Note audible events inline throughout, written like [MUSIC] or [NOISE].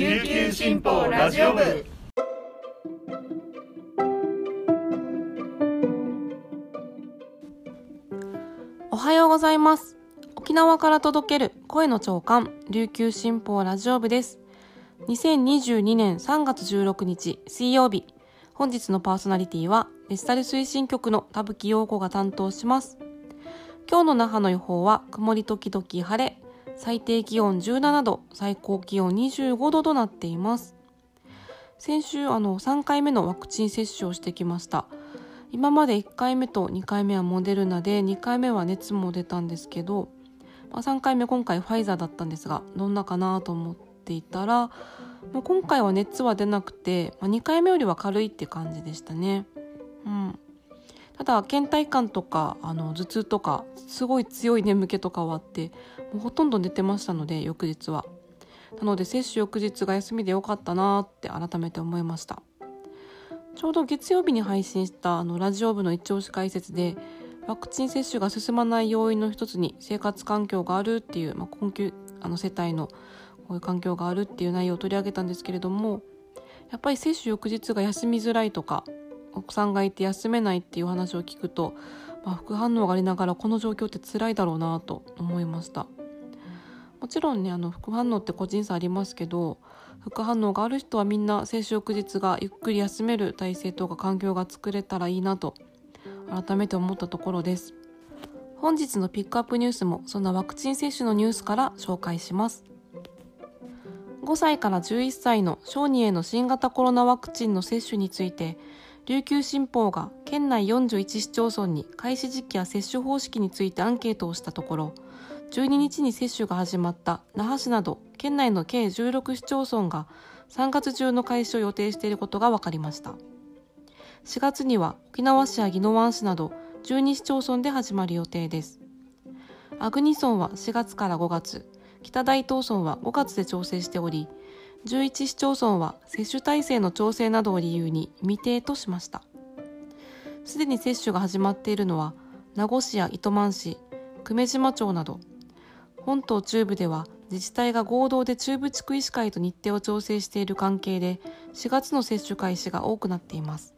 琉球新報ラジオ部。おはようございます。沖縄から届ける声の長官琉球新報ラジオ部です。2022年3月16日水曜日。本日のパーソナリティはデジタル推進局の田吹陽子が担当します。今日の那覇の予報は曇り時々晴れ最低気温17度最高気温25度となっています。先週あの3回目のワクチン接種をしてきました。今まで1回目と2回目はモデルナで2回目は熱も出たんですけど、まあ、3回目今回ファイザーだったんですがどんなかなと思っていたらもう今回は熱は出なくて、まあ、2回目よりは軽いって感じでしたね。うん、ただ倦怠感とかあの頭痛とかすごい強い眠気とかはあってもうほとんど寝てましたので翌日は。なので接種翌日が休みでよかったなって改めて思いました。ちょうど月曜日に配信したあのラジオ部の一押し解説でワクチン接種が進まない要因の一つに生活環境があるっていう、まあ、困窮あの世帯のこういう環境があるっていう内容を取り上げたんですけれどもやっぱり接種翌日が休みづらいとかお子さんがいて休めないっていう話を聞くと、まあ、副反応がありながらこの状況って辛いだろうなと思いました。もちろんねあの副反応って個人差ありますけど副反応がある人はみんな接種翌日がゆっくり休める体制とか環境が作れたらいいなと改めて思ったところです。本日のピックアップニュースもそんなワクチン接種のニュースから紹介します。5歳から11歳の小児への新型コロナワクチンの接種について琉球新報が県内41市町村に開始時期や接種方式についてアンケートをしたところ12日に接種が始まった那覇市など県内の計16市町村が3月中の開始を予定していることが分かりました。4月には沖縄市や宜野湾市など12市町村で始まる予定です。阿久仁村は4月から5月北大東村は5月で調整しており11市町村は接種体制の調整などを理由に未定としました。すでに接種が始まっているのは名護市や糸満市久米島町など本島中部では自治体が合同で中部地区医師会と日程を調整している関係で4月の接種開始が多くなっています。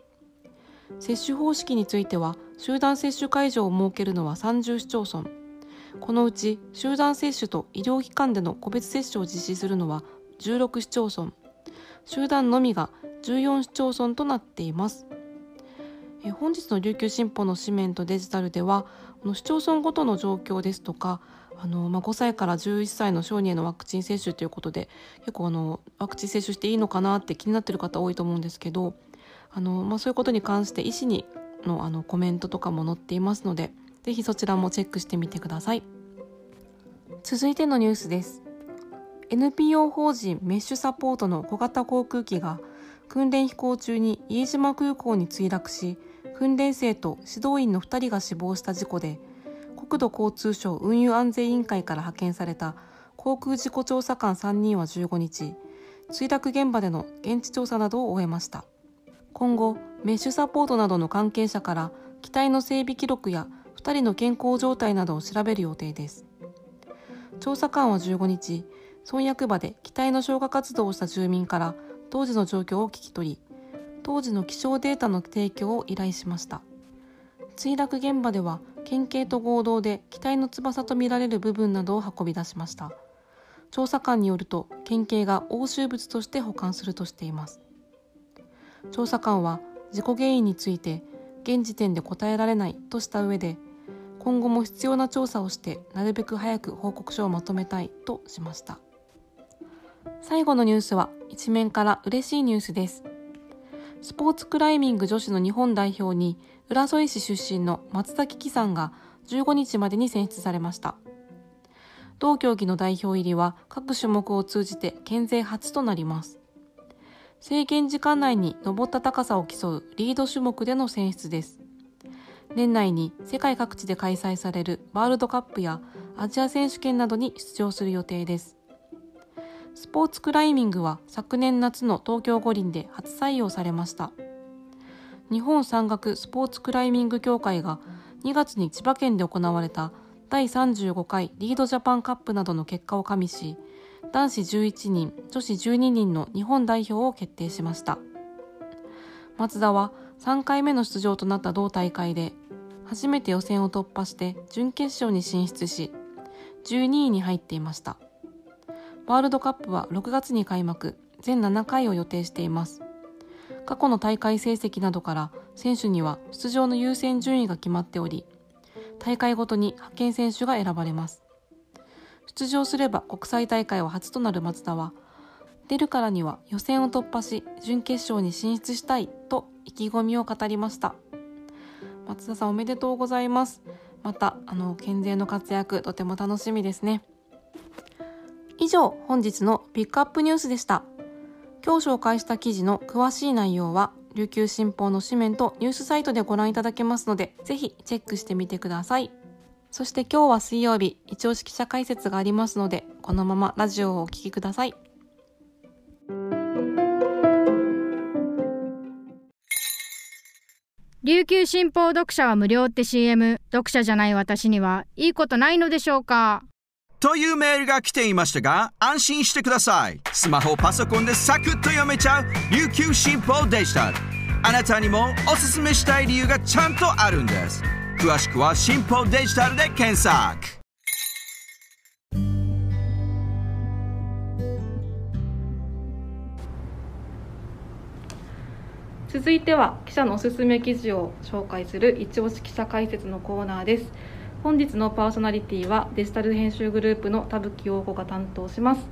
接種方式については集団接種会場を設けるのは30市町村。このうち集団接種と医療機関での個別接種を実施するのは16市町村。集団のみが14市町村となっています。え本日の琉球新報の紙面とデジタルではこの市町村ごとの状況ですとかあの、まあ、5歳から11歳の小児へのワクチン接種ということで結構あのワクチン接種していいのかなって気になってる方多いと思うんですけどあの、まあ、そういうことに関して医師にのあのコメントとかも載っていますのでぜひそちらもチェックしてみてください。続いてのニュースです。NPO 法人メッシュサポートの小型航空機が訓練飛行中に飯島空港に墜落し訓練生と指導員の2人が死亡した事故で国土交通省運輸安全委員会から派遣された航空事故調査官3人は15日墜落現場での現地調査などを終えました。今後メッシュサポートなどの関係者から機体の整備記録や2人の健康状態などを調べる予定です。調査官は15日村役場で機体の消火活動をした住民から当時の状況を聞き取り当時の気象データの提供を依頼しました。墜落現場では県警と合同で機体の翼とみられる部分などを運び出しました。調査官によると県警が押収物として保管するとしています。調査官は事故原因について現時点で答えられないとした上で今後も必要な調査をしてなるべく早く報告書をまとめたいとしました。最後のニュースは一面から嬉しいニュースです。スポーツクライミング女子の日本代表に浦添市出身の松崎紀さんが15日までに選出されました。同競技の代表入りは各種目を通じて県勢初となります。制限時間内に登った高さを競うリード種目での選出です。年内に世界各地で開催されるワールドカップやアジア選手権などに出場する予定です。スポーツクライミングは昨年夏の東京五輪で初採用されました日本山岳スポーツクライミング協会が2月に千葉県で行われた第35回リードジャパンカップなどの結果を加味し男子11人女子12人の日本代表を決定しました。松田は3回目の出場となった同大会で初めて予選を突破して準決勝に進出し12位に入っていました。ワールドカップは6月に開幕全7回を予定しています。過去の大会成績などから選手には出場の優先順位が決まっており大会ごとに派遣選手が選ばれます。出場すれば国際大会は初となる松田は出るからには予選を突破し準決勝に進出したいと意気込みを語りました。松田さんおめでとうございます。またあの健全の活躍とても楽しみですね。以上本日のピックアップニュースでした。今日紹介した記事の詳しい内容は琉球新報の紙面とニュースサイトでご覧いただけますのでぜひチェックしてみてください。そして今日は水曜日一押し記者解説がありますのでこのままラジオをお聴きください。琉球新報読者は無料って CM 読者じゃない私にはいいことないのでしょうか？というメールが来ていましたが安心してください。スマホパソコンでサクッと読めちゃう琉球新報デジタル。あなたにもおすすめしたい理由がちゃんとあるんです。詳しくは新報デジタルで検索。続いては記者のおすすめ記事を紹介する一押し記者解説のコーナーです。本日のパーソナリティはデジタル編集グループの田吹陽子が担当します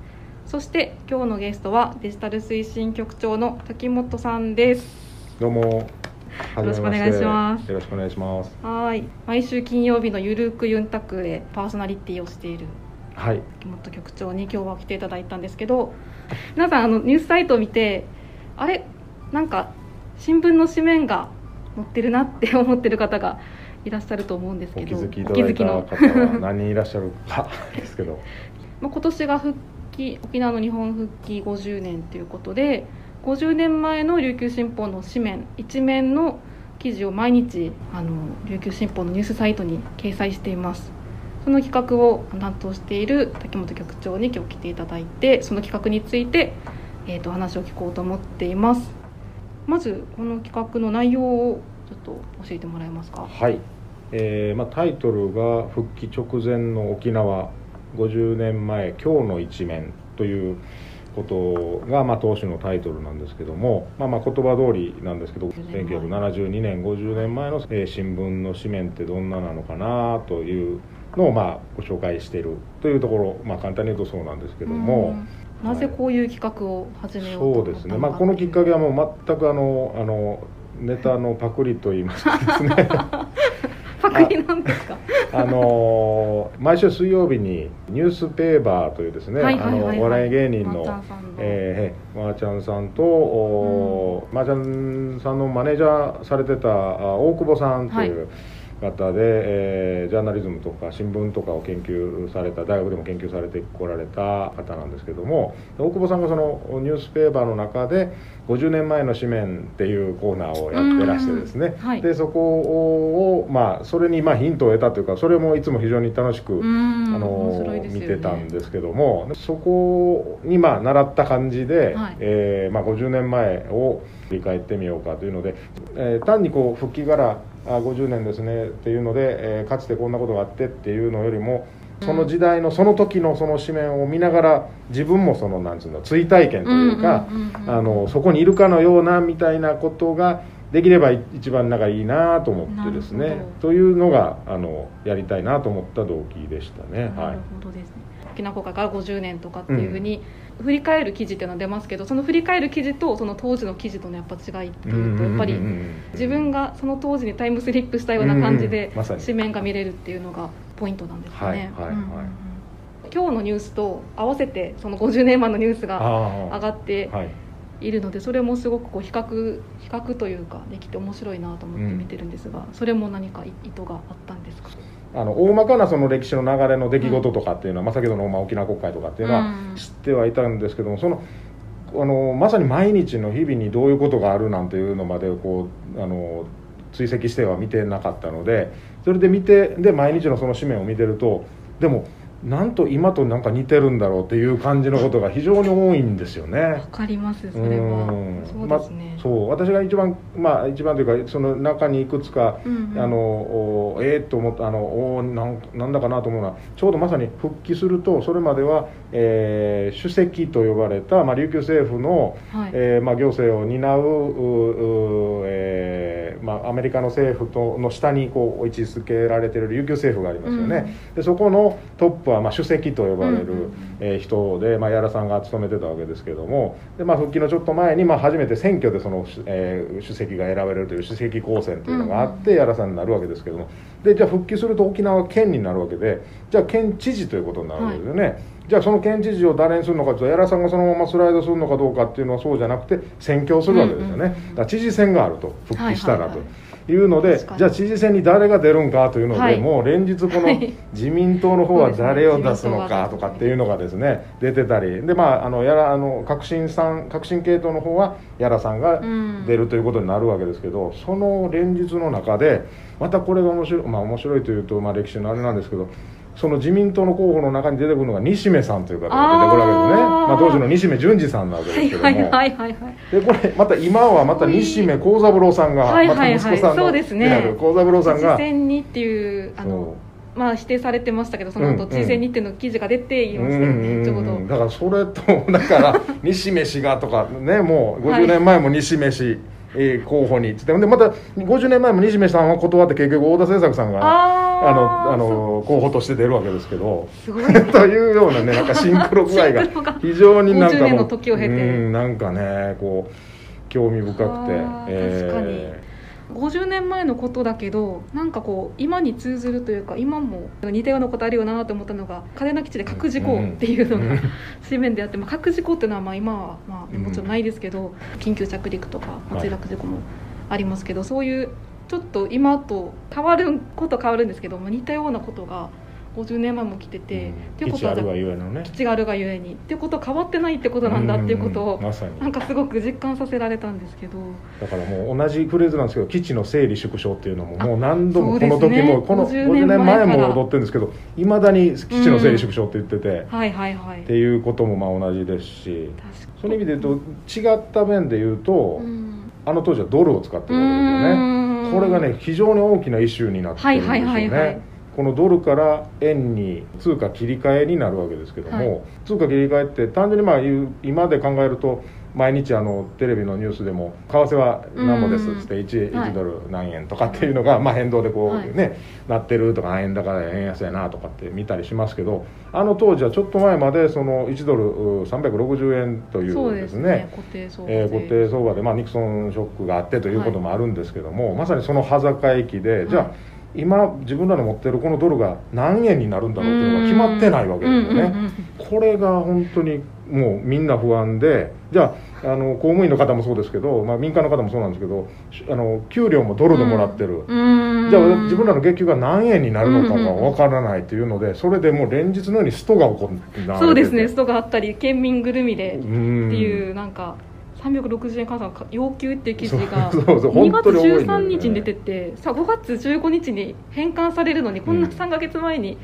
そして今日のゲストはデジタル推進局長の滝本さんですどうも。よろしくお願いしますよろしくお願いします。はい毎週金曜日のゆるくユンタクでパーソナリティをしているはい。滝本局長に今日は来ていただいたんですけど皆さんあのニュースサイトを見てあれ？なんか新聞の紙面が載ってるなって思ってる方がいらっしゃると思うんですけどお気づきいただいたお気方は何人いらっしゃるか [LAUGHS] ですけど。[LAUGHS] まあ今年が復帰沖縄の日本復帰50年ということで50年前の琉球新報の紙面一面の記事を毎日あの琉球新報のニュースサイトに掲載しています。その企画を担当している滝本局長に今日来ていただいてその企画について、えー、と話を聞こうと思っています。まずこの企画の内容をちょっと教えてもらえますか？はい。えーまあタイトルが復帰直前の沖縄50年前今日の一面ということがまあ当初のタイトルなんですけども、まあまあ言葉通りなんですけど、50年前。1972年50年前の、えー新聞の紙面ってどんななのかなというのをまあご紹介しているというところ、まあ簡単に言うとそうなんですけども。うん。なぜこういう企画を始めようと思そうったのかですね、まあ、このきっかけはもう全くあのあのネタのパクリといいますかですね。[LAUGHS] パクリなんですか？あの毎週水曜日にニュースペーバーというですねお笑い芸人のまーちゃんさんの。えーえーまーちゃんさんと、おーまーちゃんさんのマネージャーされてたあ大久保さんという方で、えージャーナリズムとか新聞とかを研究された大学でも研究されてこられた方なんですけども大久保さんがそのニュースペーパーの中で50年前の紙面っていうコーナーをやってらしてですね、うんはい。でそこを、まあ、それにまあヒントを得たというかそれもいつも非常に楽しく、うんあのね。見てたんですけどもそこにまあ習った感じで、はい。えーまあ、50年前を振り返ってみようかというので、えー単にこう復帰からあ50年ですねっていうので、えーかつてこんなことがあってっていうのよりもその時代のその時のその紙面を見ながら自分もそのなんつうの追体験というか、そこにいるかのようなみたいなことができればい一番仲いいなと思ってですねというのがあのやりたいなと思った動機でしたね。はないるほどですね。沖縄国会から50年とかっていうふうに振り返る記事っていうのは出ますけどその振り返る記事とその当時の記事とのやっぱ違いっていうとやっぱり自分がその当時にタイムスリップしたような感じで紙面が見れるっていうのがポイントなんですかね。今日のニュースと合わせてその50年前のニュースがあ上がっているのでそれもすごくこう比較比較というかできて面白いなと思って見てるんですが、それも何か意図があったんですか？あの大まかなその歴史の流れの出来事とかっていうのは、まあ、先ほどのまあ沖縄国会とかっていうのはうん。知ってはいたんですけどもそのあのまさに毎日の日々にどういうことがあるなんていうのまでこうあの追跡しては見てなかったのでそれで見てで毎日のその紙面を見てるとでもなんと今となんか似てるんだろうっていう感じのことが非常に多いんですよね。わ。かりますそれは。うん。そうですね、まそう。私が一番まあ一番というかその中にいくつか、うんうん。あのおえー、っと思ったあのおなんなんだかなと思うのはちょうどまさに復帰するとそれまでは、えー主席と呼ばれた、まあ、琉球政府の、はい。えーまあ、行政を担うううえーまあ、アメリカの政府との下にこう位置づけられている琉球政府がありますよね、でそこのトップは、まあ、主席と呼ばれる、うえー人で、まあ、矢良さんが務めてたわけですけどもで、まあ、復帰のちょっと前に、まあ、初めて選挙でその、えー主席が選ばれるという主席公選というのがあって、矢良さんになるわけですけども。でじゃあ復帰すると沖縄は県になるわけでじゃあ県知事ということになるわけですよね、じゃあその県知事を誰にするのかというと矢良さんがそのままスライドするのかどうかっていうのはそうじゃなくて選挙をするわけですよね、うんうんうんだから知事選があると復帰したらと。はいはいはいいうのでじゃあ知事選に誰が出るんかというので、はい。もう連日このはい。自民党の方は誰を出すのかとかっていうのがですね出てたり。でまああのやらあの革新さん革新系統の方は矢良さんがうん。出るということになるわけですけど、その連日の中でまたこれが面白いまあ面白いというとまあ歴史のあれなんですけどその自民党の候補の中に出てくるのが西銘さんという方が出てくるわけですね。まあ、当時の西銘淳二さんなわけですけども、はいはいはいはい。はいでこれまた今はまた西銘幸三郎さんが、はいまたはい。はい息子さんのそうですね。である。幸三郎さんが。知事選にっていうあのまあ否定されてましたけどその後うん知事選にっていうの記事が出ていましたよね、ちょうど。だからそれとだから西銘氏がとかねもうはい。50年前も西銘氏、えー候補にっつってでまた50年前も西銘さんは断って結局太田製作さんがあのあの候補として出るわけですけど。すごい [LAUGHS] というようなねなんかシンクロ具合が非常になんか50年もうの時を経て。うんなんかねこう興味深くて、あー確かに50年前のことだけどなんかこう今に通ずるというか今も似たようなことあるよなと思ったのが嘉手納基地で核事故っていうのがうん。水面であって、まあ、核事故っていうのはまあ今はまあうん。もちろんないですけど、緊急着陸とかまあ墜落事故もありますけど、そういうちょっと今と変わること変わるんですけど、まあ、似たようなことが50年前も来てて、っていうことは基地あるがゆえのね。基地があるがゆえにっていうことは変わってないってことなんだっていうことをん。まさに。なんかすごく実感させられたんですけど。だからもう同じフレーズなんですけど基地の整理縮小っていうのもあもう何度もこの時もこの50 50年前も踊ってるんですけどいまだに基地の整理縮小って言ってて、はいはいはい。っていうこともまあ同じですしその意味で言うと違った面で言うと、うん。あの当時はドルを使ってるわけですよね。うん。これがね非常に大きなイシューになってるんですよね、はいはいはいはいこのドルから円に通貨切り替えになるわけですけども、はい。通貨切り替えって単純にまあ今で考えると毎日あのテレビのニュースでも為替は何ぼですっつって 1, はい。1ドル何円とかっていうのがまあ変動でこはい。うね、なってるとか円高で円安やなとかって見たりしますけどあの当時はちょっと前までその1ドルう360円といそううでですすねね固定相場えー固定相場で、まあ、ニクソンショックがあってということもあるんですけども、まさにその端境期で、じゃあはい今自分らの持ってるこのドルが何円になるんだろうっていうのが決まってないわけですよね。これが本当にもうみんな不安でじゃああの公務員の方もそうですけど、まあ、民間の方もそうなんですけどしあの給料もドルでもらってる。うん。じゃあ自分らの月給が何円になるのかがわからないというのでそれでもう連日のようにストが起こってそうですね。ストがあったり県民ぐるみでっっていうなんか360円換算要求っていう記事がそうそうそう2月本当に多いんだよね。13日に出ててさ5月15日に返還されるのにこんなうん3か月前に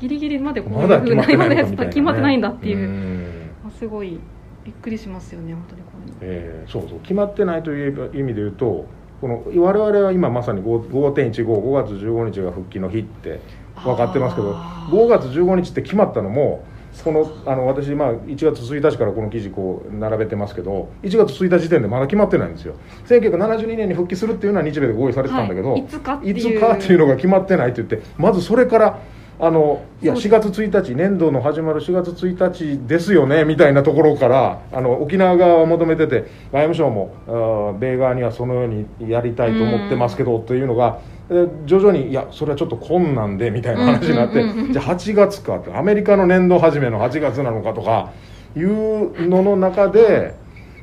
ギリギリまでこういうふうな決まってない今のやつ決まってないんだっていう。うん。あすごいびっくりしますよね本当にこういうの。えーそうそう。決まってないという意味で言うとこの我々は今まさに5 5.155月15日が復帰の日って分かってますけどあー。5月15日って決まったのもこのあの私、まあ、1月1日からこの記事こう並べてますけど1月1日時点でまだ決まってないんですよ。1972年に復帰するっていうのは日米で合意されてたんだけど、はい。いつかっていう。いつかっていうのが決まってないって言ってまずそれからあのいや4そうです。月1日年度の始まる4月1日ですよねみたいなところからあの沖縄側は求めてて外務省も米側にはそのようにやりたいと思ってますけどというのがえー徐々にいやそれはちょっと困難でみたいな話になってじゃあ8月かってアメリカの年度始めの8月なのかとかいうのの中で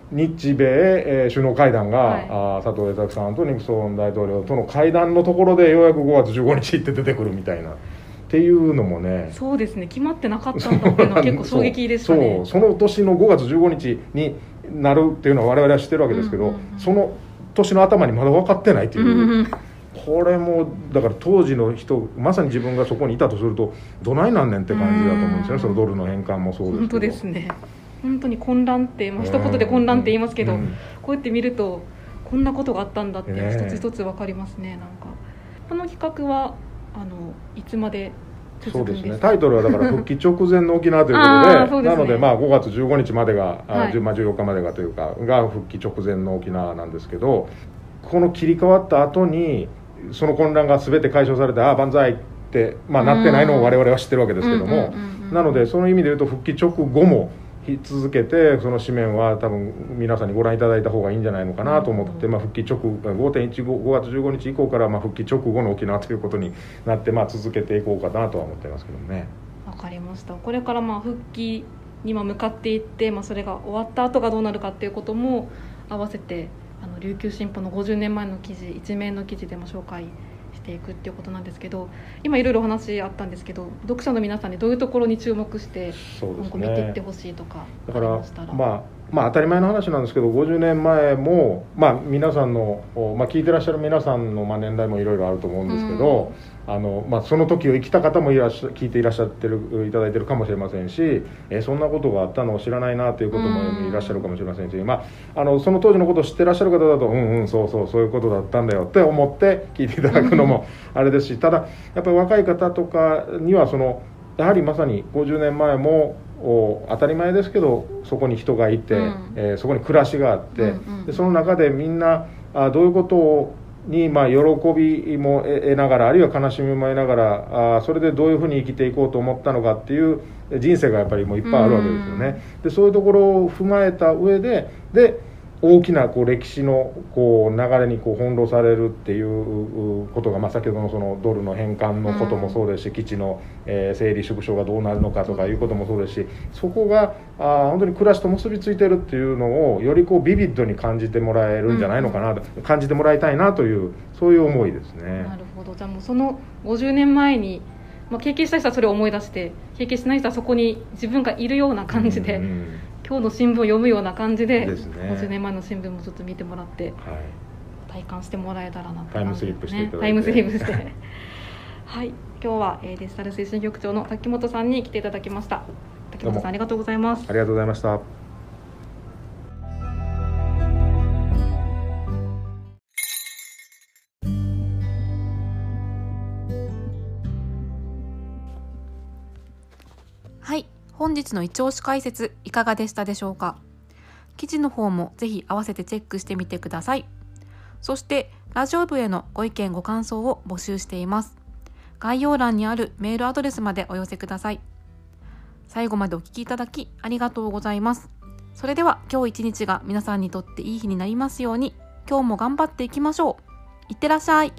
日米、えー首脳会談が、はい。あー佐藤栄作さんとニクソン大統領との会談のところでようやく5月15日って出てくるみたいなっていうのもねそうですね決まってなかったんだっていうのは結構衝撃でしたね。その年の5月15日になるっていうのは我々は知ってるわけですけど、その年の頭にまだ分かってないっていう、これもだから当時の人まさに自分がそこにいたとするとどないなんねんって感じだと思うんですよね。そのドルの返還もそうですけど。本当ですね。本当に混乱って、まあ、一言で混乱って言いますけど、うん。こうやって見るとこんなことがあったんだってね一つ一つ分かりますねなんか。この企画はあのいつまでそうですね。タイトルはだから復帰直前の沖縄ということでね。なのでまあ5月15日までが、あはい。10まあ、14日までがというかが復帰直前の沖縄なんですけどこの切り替わった後にその混乱が全て解消されてああ万歳って、まあ、なってないのを我々は知ってるわけですけども、なのでその意味で言うと復帰直後も続けてその紙面は多分皆さんにご覧いただいた方がいいんじゃないのかなと思って、まあ、復帰直5.15 5月15日以降からまあ復帰直後の沖縄ということになって、まあ、続けていこうかなとは思ってますけどね。わかりました。これからまあ復帰にまあ向かっていって、まあ、それが終わった後がどうなるかっていうことも合わせてあの琉球新報の50年前の記事一面の記事でも紹介していくっていうことなんですけど今いろいろお話あったんですけど読者の皆さんにどういうところに注目して今後見ていってねほしいとかだからましたら。まあまあ当たり前の話なんですけど50年前も、まあ、皆さんの、おまあ、聞いてらっしゃる皆さんのまあ年代もいろいろあると思うんですけど、あのまあ、その時を生きた方もいらっしゃ聞いていらっしゃってるいただいてるかもしれませんし、えそんなことがあったのを知らないなということもいらっしゃるかもしれませんし、まあ、あのその当時のことを知ってらっしゃる方だとうんうんそうそうそういうことだったんだよって思って聞いていただくのもあれですしただやっぱり若い方とかにはそのやはりまさに50年前もお当たり前ですけどそこに人がいて、うん。えーそこに暮らしがあって、うんうん。でその中でみんなあどういうことに、まあ、喜びも得得ながらあるいは悲しみも得ながらあそれでどういうふうに生きていこうと思ったのかっていう人生がやっぱりもういっぱいあるわけですよね。でそういうところを踏まえた上でで大きなこう歴史のこう流れにこう翻弄されるっていううことが、まあ、先ほどのそのドルの返還のこともそうですし、基地の、えー整理縮小がどうなるのかとかいうこともそうですしそこがあー本当に暮らしと結びついてるっていうのをよりこうビビッドに感じてもらえるんじゃないのかなと、感じてもらいたいなというそういう思いですね。なるほど。じゃあもうその50年前に、まあ、経験した人はそれを思い出して経験しない人はそこに自分がいるような感じで、うんうん今日の新聞を読むような感じでですね。50年前の新聞もちょっと見てもらってはい。体感してもらえたらなとタイムスリップしてタイムスリップして。[LAUGHS] はい。今日は、えーデジタル推進局長の滝本さんに来ていただきました。滝本さんありがとうございます。ありがとうございました。本日の一押し解説いかがでしたでしょうか？記事の方もぜひ合わせてチェックしてみてください。そしてラジオ部へのご意見ご感想を募集しています。概要欄にあるメールアドレスまでお寄せください。最後までお聞きいただきありがとうございます。それでは今日一日が皆さんにとっていい日になりますように今日も頑張っていきましょう。いってらっしゃい。